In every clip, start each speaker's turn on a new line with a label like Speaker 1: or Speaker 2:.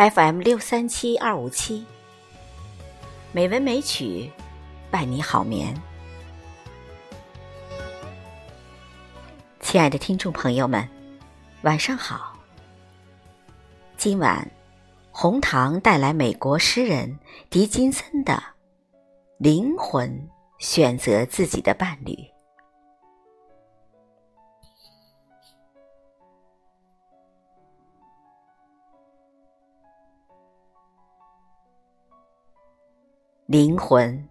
Speaker 1: FM 六三七二五七，美文美曲，伴你好眠。亲爱的听众朋友们，晚上好。今晚，红糖带来美国诗人狄金森的《灵魂选择自己的伴侣》。灵魂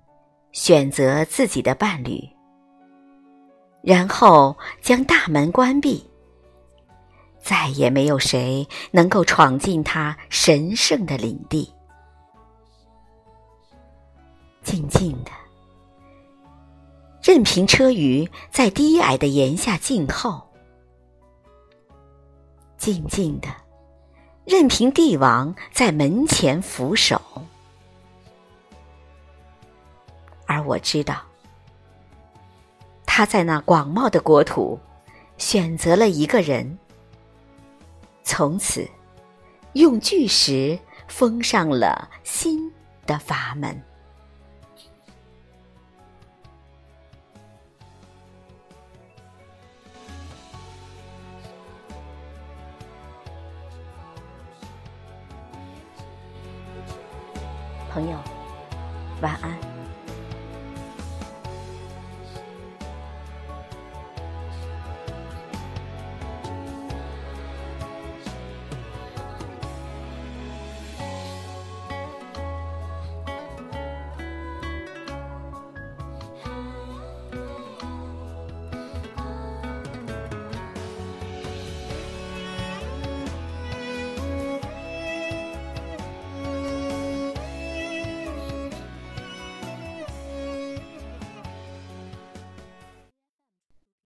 Speaker 1: 选择自己的伴侣，然后将大门关闭，再也没有谁能够闯进他神圣的领地。静静的，任凭车舆在低矮的檐下静候；静静的，任凭帝王在门前俯首。而我知道，他在那广袤的国土选择了一个人，从此用巨石封上了新的阀门。朋友，晚安。